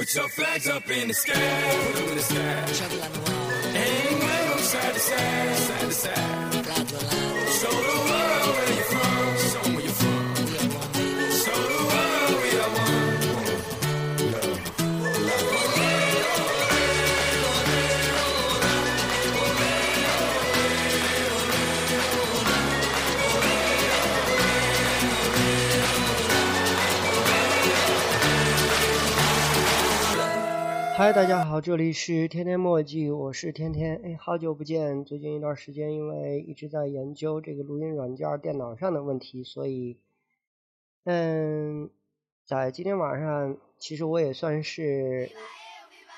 Put your flags up in the sky, put 'em in the sky. Trouble on the wall, And wave 'em side to side, side to side. 嗨，大家好，这里是天天墨迹，我是天天。哎，好久不见！最近一段时间，因为一直在研究这个录音软件电脑上的问题，所以，嗯，在今天晚上，其实我也算是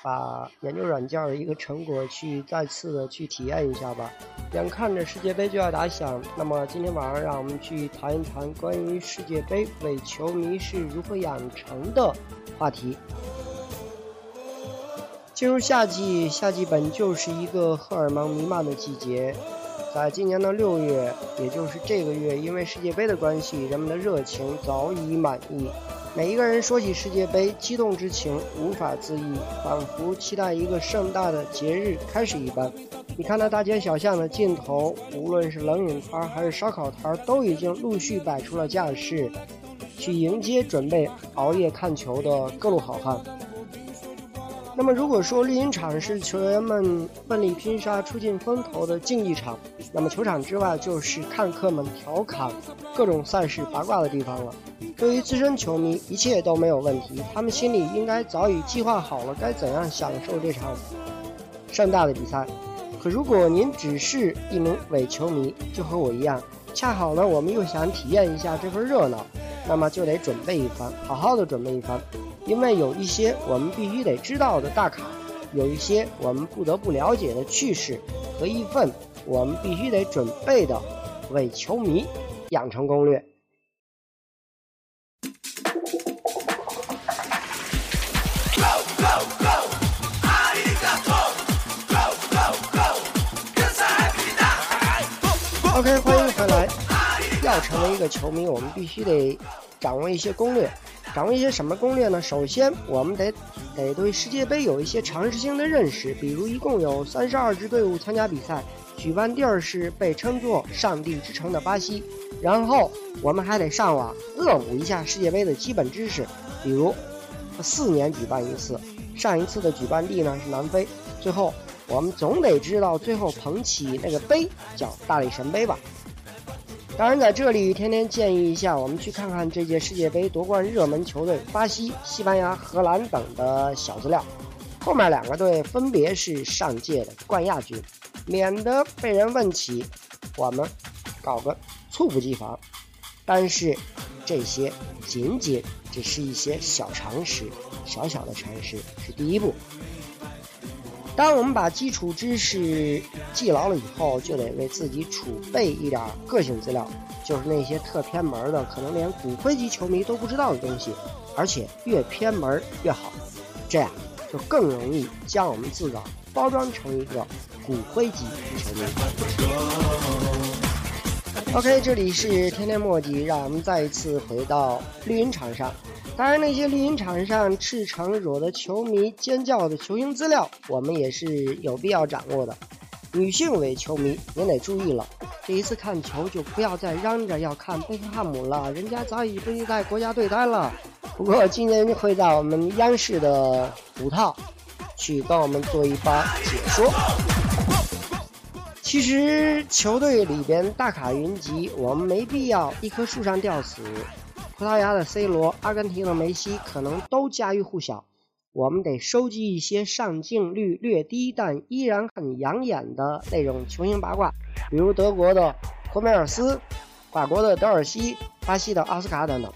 把研究软件的一个成果去再次的去体验一下吧。眼看着世界杯就要打响，那么今天晚上让我们去谈一谈关于世界杯伪球迷是如何养成的话题。进入夏季，夏季本就是一个荷尔蒙弥漫的季节。在今年的六月，也就是这个月，因为世界杯的关系，人们的热情早已满溢。每一个人说起世界杯，激动之情无法自抑，仿佛期待一个盛大的节日开始一般。你看那大街小巷的尽头，无论是冷饮摊儿还是烧烤摊儿，都已经陆续摆出了架势，去迎接准备熬夜看球的各路好汉。那么，如果说绿茵场是球员们奋力拼杀、出尽风头的竞技场，那么球场之外就是看客们调侃各种赛事八卦的地方了。对于资深球迷，一切都没有问题，他们心里应该早已计划好了该怎样享受这场盛大的比赛。可如果您只是一名伪球迷，就和我一样，恰好呢，我们又想体验一下这份热闹，那么就得准备一番，好好的准备一番。因为有一些我们必须得知道的大卡，有一些我们不得不了解的趣事，和一份我们必须得准备的伪球迷养成攻略。OK，欢迎回来。要成为一个球迷，我们必须得掌握一些攻略。掌握一些什么攻略呢？首先，我们得得对世界杯有一些常识性的认识，比如一共有三十二支队伍参加比赛，举办地儿是被称作“上帝之城”的巴西。然后，我们还得上网恶补一下世界杯的基本知识，比如四年举办一次，上一次的举办地呢是南非。最后，我们总得知道最后捧起那个杯叫大力神杯吧。当然，在这里，天天建议一下，我们去看看这届世界杯夺冠热门球队巴西、西班牙、荷兰等的小资料。后面两个队分别是上届的冠亚军，免得被人问起，我们搞个猝不及防。但是，这些仅仅只是一些小常识，小小的常识是第一步。当我们把基础知识记牢了以后，就得为自己储备一点个性资料，就是那些特偏门的，可能连骨灰级球迷都不知道的东西，而且越偏门越好，这样就更容易将我们自个儿包装成一个骨灰级球迷。OK，这里是天天墨迹，让我们再一次回到绿茵场上。当然，那些绿茵场上赤诚惹得球迷尖叫的球星资料，我们也是有必要掌握的。女性伪球迷，您得注意了，这一次看球就不要再嚷着要看贝克汉姆了，人家早已不在国家队待了。不过今年会在我们央视的五套去跟我们做一番解说。其实球队里边大卡云集，我们没必要一棵树上吊死。葡萄牙的 C 罗、阿根廷的梅西可能都家喻户晓，我们得收集一些上镜率略低但依然很养眼的那种球星八卦，比如德国的霍梅尔斯、法国的德尔西、巴西的奥斯卡等等。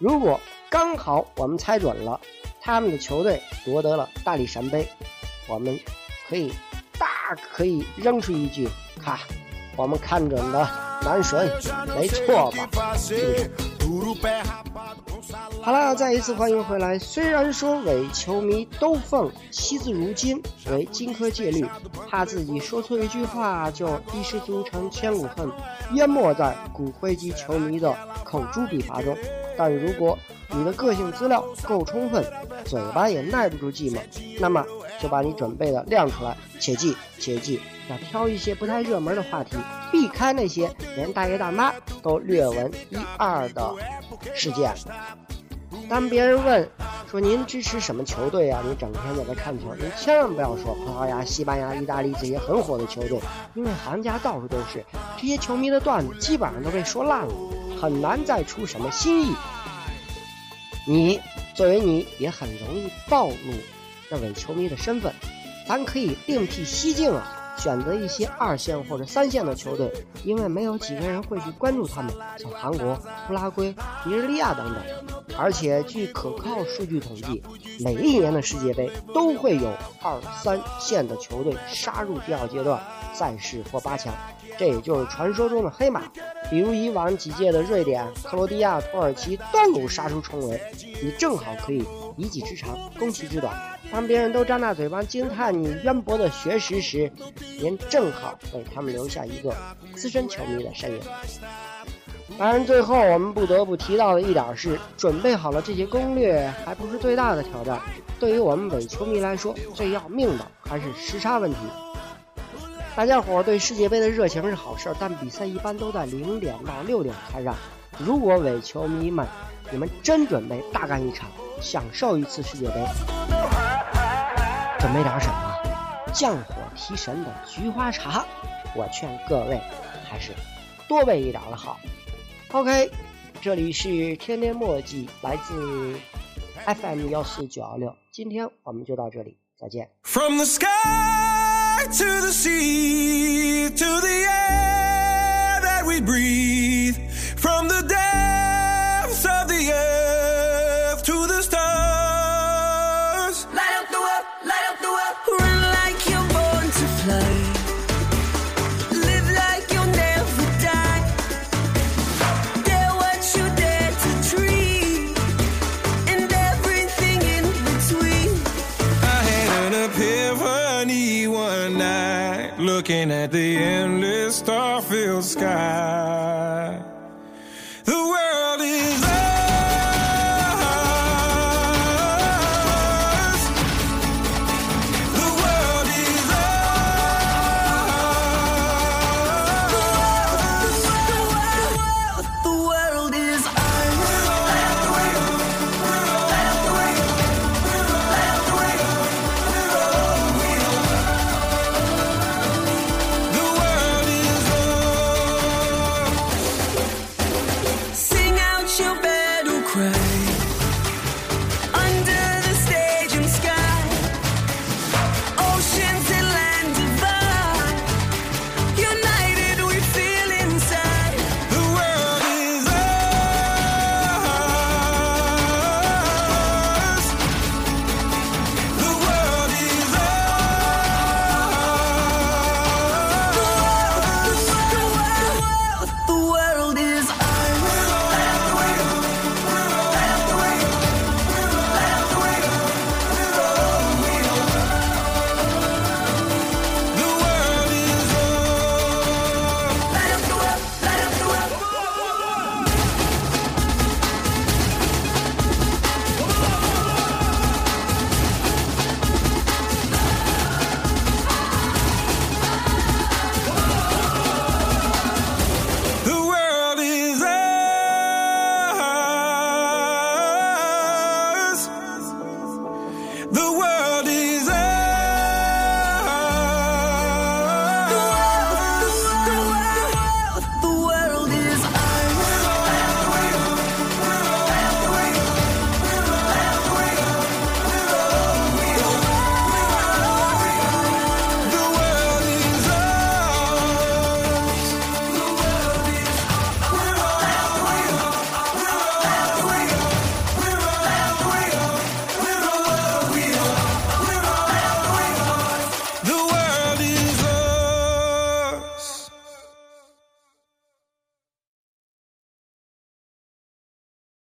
如果刚好我们猜准了他们的球队夺得了大力神杯，我们可以大可以扔出一句：“看，我们看准的男神，没错吧？”是不是？好了，再一次欢迎回来。虽然说伪球迷都奉惜字如金为金科戒律，怕自己说错一句话就一失足成千古恨，淹没在骨灰级球迷的口诛笔伐中。但如果你的个性资料够充分，嘴巴也耐不住寂寞，那么就把你准备的亮出来。切记，切记，要挑一些不太热门的话题，避开那些连大爷大妈都略闻一二的事件。当别人问说您支持什么球队啊？你整天在这看球，您千万不要说葡萄牙、西班牙、意大利这些很火的球队，因为行家到处都是，这些球迷的段子基本上都被说烂了，很难再出什么新意。你作为你也很容易暴露这伪球迷的身份，咱可以另辟蹊径啊。选择一些二线或者三线的球队，因为没有几个人会去关注他们，像韩国、乌拉圭、尼日利亚等等。而且据可靠数据统计，每一年的世界杯都会有二三线的球队杀入第二阶段赛事或八强，这也就是传说中的黑马。比如以往几届的瑞典、克罗地亚、土耳其都有杀出重围，你正好可以一技之长攻其之短。当别人都张大嘴巴惊叹你渊博的学识时，您正好为他们留下一个资深球迷的身影。当然，最后我们不得不提到的一点是，准备好了这些攻略还不是最大的挑战。对于我们伪球迷来说，最要命的还是时差问题。大家伙对世界杯的热情是好事，但比赛一般都在零点到六点开战。如果伪球迷们，你们真准备大干一场，享受一次世界杯，准备点什么？降火提神的菊花茶，我劝各位还是多备一点的好。OK，这里是天天墨迹，来自 FM 幺四九幺六。今天我们就到这里，再见。From the sky to the sea to the air that we breathe, looking at the endless star-filled sky.